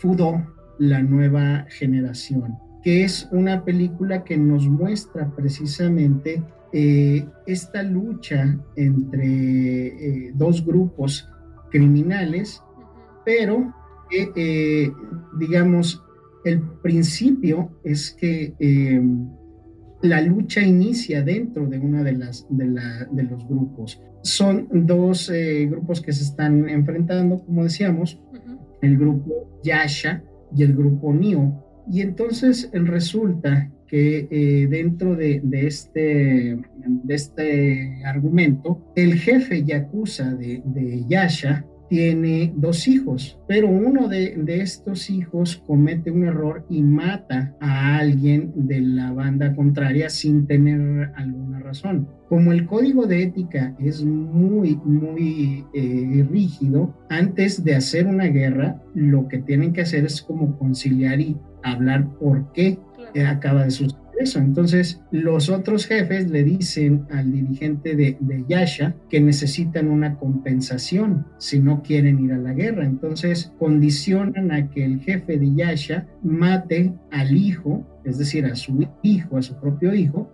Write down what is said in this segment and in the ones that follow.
Fudo, la nueva generación, que es una película que nos muestra precisamente eh, esta lucha entre eh, dos grupos criminales, pero eh, digamos, el principio es que la lucha inicia dentro de una de las de, los grupos. Son dos grupos que se están enfrentando, como decíamos, el grupo Yasha y el grupo Nio. Y entonces resulta que eh, dentro de, este, de este argumento, el jefe yakuza de Yasha tiene dos hijos, pero uno de, estos hijos comete un error y mata a alguien de la banda contraria sin tener alguna razón. Como el código de ética es muy, muy eh, rígido, antes de hacer una guerra, lo que tienen que hacer es como conciliar y hablar por qué acaba de suceder eso. Entonces, los otros jefes le dicen al dirigente de, de, Yasha que necesitan una compensación si no quieren ir a la guerra. Entonces, condicionan a que el jefe de Yasha mate al hijo, es decir, a su hijo, a su propio hijo,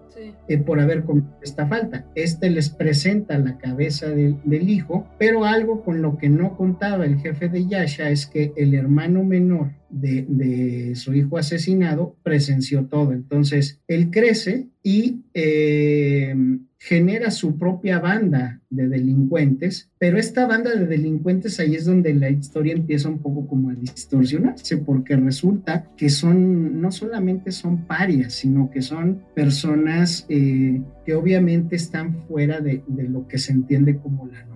eh, por haber cometido esta falta. Este les presenta la cabeza del, hijo, pero algo con lo que no contaba el jefe de Yasha es que el hermano menor de, su hijo asesinado presenció todo. Entonces, él crece y eh, genera su propia banda de delincuentes, pero esta banda de delincuentes ahí es donde la historia empieza un poco como a distorsionarse, porque resulta que son, no solamente son parias, sino que son personas eh, que obviamente están fuera de, de lo que se entiende como la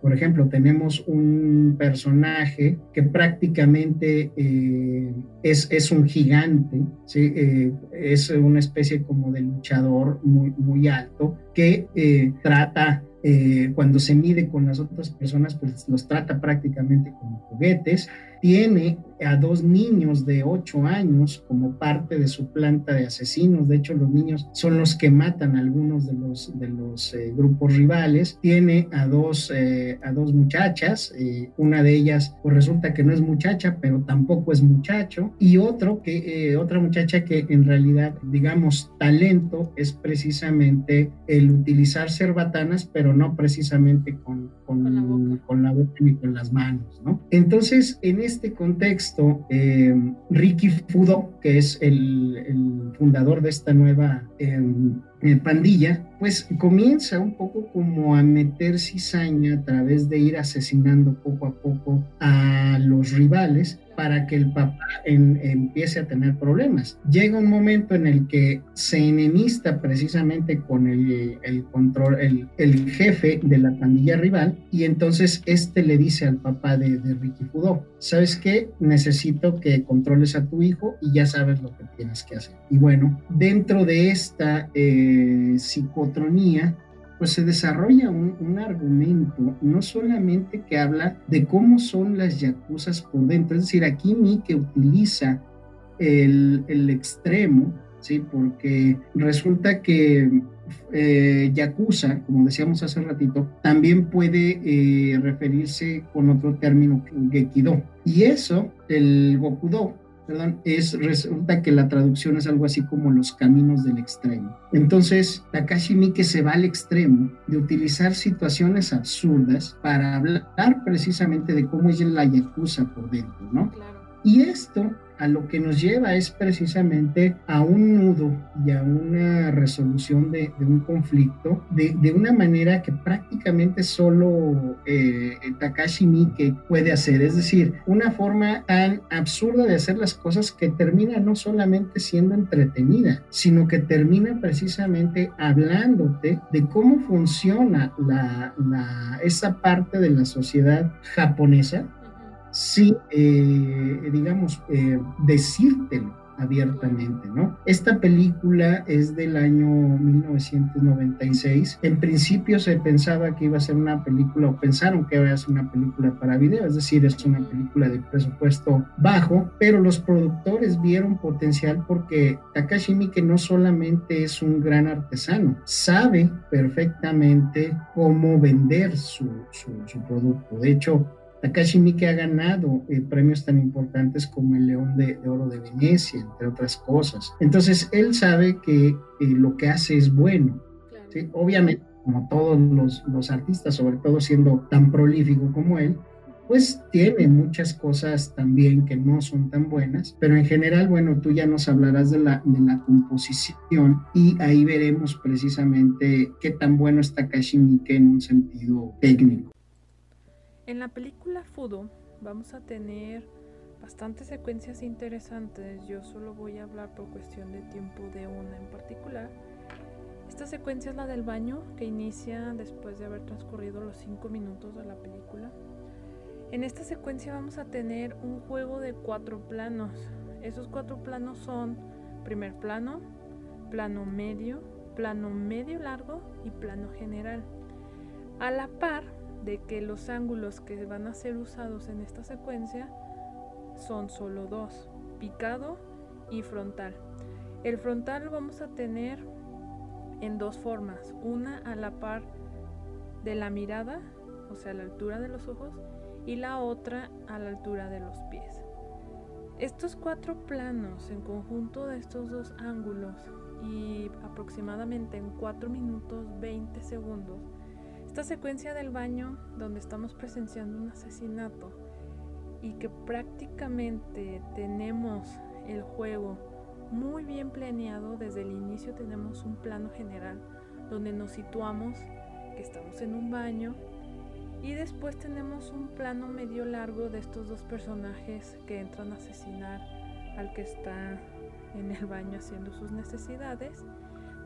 por ejemplo, tenemos un personaje que prácticamente eh, es, es, un gigante. Eh, es una especie como de luchador muy, muy alto que eh, trata cuando se mide con las otras personas, pues los trata prácticamente como juguetes. Tiene a dos niños de ocho años como parte de su planta de asesinos. De hecho, los niños son los que matan a algunos de los, de los eh, grupos rivales. Tiene a dos, eh, a dos muchachas. Eh, una de ellas, pues resulta que no es muchacha, pero tampoco es muchacho. Y otro que, otra muchacha que en realidad, digamos, talento es precisamente el utilizar cerbatanas, pero no precisamente con, con, con, la, boca. con la boca ni con las manos, ¿no? Entonces, en este contexto, eh, Ricky Fudo, que es el, fundador de esta nueva em, eh, pandilla, pues comienza un poco como a meter cizaña a través de ir asesinando poco a poco a los rivales para que el papá empiece a tener problemas. Llega un momento en el que se enemista precisamente con el, control, el, jefe de la pandilla rival y entonces este le dice al papá de, Ricky Fudo, ¿sabes qué? Necesito que controles a tu hijo y ya sabes lo que tienes que hacer. Y bueno, dentro de esta eh, psicotronía, pues se desarrolla un, argumento no solamente que habla de cómo son las yacuzas por dentro, es decir, aquí Mike utiliza el, extremo, ¿sí? porque resulta que eh, yakuza, como decíamos hace ratito, también puede eh, referirse con otro término, gekido. Y eso, el gokudo, perdón, es, resulta que la traducción es algo así como los caminos del extremo. Entonces, Takashi Miike se va al extremo de utilizar situaciones absurdas para hablar precisamente de cómo es la yakuza por dentro, ¿no? Y esto a lo que nos lleva es precisamente a un nudo y a una resolución de, un conflicto de, una manera que prácticamente solo eh, Takashi Miike puede hacer. Es decir, una forma tan absurda de hacer las cosas que termina no solamente siendo entretenida, sino que termina precisamente hablándote de cómo funciona esa parte de la sociedad japonesa sí, eh, digamos, eh, decírtelo abiertamente, ¿no? Esta película es del año 1996. En principio se pensaba que iba a ser una película, o pensaron que iba a ser una película para video, es decir, es una película de presupuesto bajo, pero los productores vieron potencial porque Takashi Miike no solamente es un gran artesano, sabe perfectamente cómo vender su, su producto. De hecho, Takashi Miike ha ganado eh, premios tan importantes como el León de, Oro de Venecia, entre otras cosas. Entonces, él sabe que eh, lo que hace es bueno. Obviamente, como todos los, los artistas, sobre todo siendo tan prolífico como él, pues tiene muchas cosas también que no son tan buenas, pero en general, bueno, tú ya nos hablarás de la, de la composición y ahí veremos precisamente qué tan bueno está Kashimike en un sentido técnico. En la película Fudo vamos a tener bastantes secuencias interesantes, yo solo voy a hablar por cuestión de tiempo de una en particular. Esta secuencia es la del baño que inicia después de haber transcurrido los 5 minutos de la película. En esta secuencia vamos a tener un juego de cuatro planos. Esos cuatro planos son primer plano, plano medio, plano medio largo y plano general. A la par de que los ángulos que van a ser usados en esta secuencia son solo dos, picado y frontal. El frontal vamos a tener en dos formas, una a la par de la mirada, o sea, a la altura de los ojos, y la otra a la altura de los pies. Estos cuatro planos en conjunto de estos dos ángulos y aproximadamente en 4 minutos 20 segundos, esta secuencia del baño donde estamos presenciando un asesinato y que prácticamente tenemos el juego muy bien planeado, desde el inicio tenemos un plano general donde nos situamos que estamos en un baño y después tenemos un plano medio largo de estos dos personajes que entran a asesinar al que está en el baño haciendo sus necesidades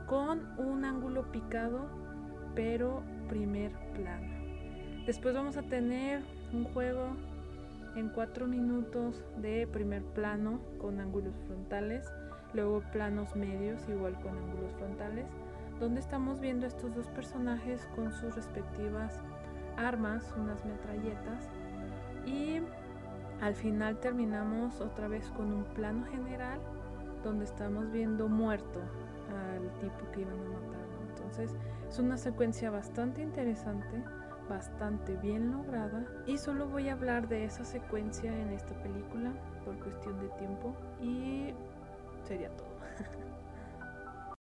con un ángulo picado pero primer plano. Después vamos a tener un juego en cuatro minutos de primer plano con ángulos frontales, luego planos medios igual con ángulos frontales, donde estamos viendo estos dos personajes con sus respectivas armas, unas metralletas y al final terminamos otra vez con un plano general donde estamos viendo muerto al tipo que iban a matar. Entonces es una secuencia bastante interesante, bastante bien lograda y solo voy a hablar de esa secuencia en esta película por cuestión de tiempo y sería todo.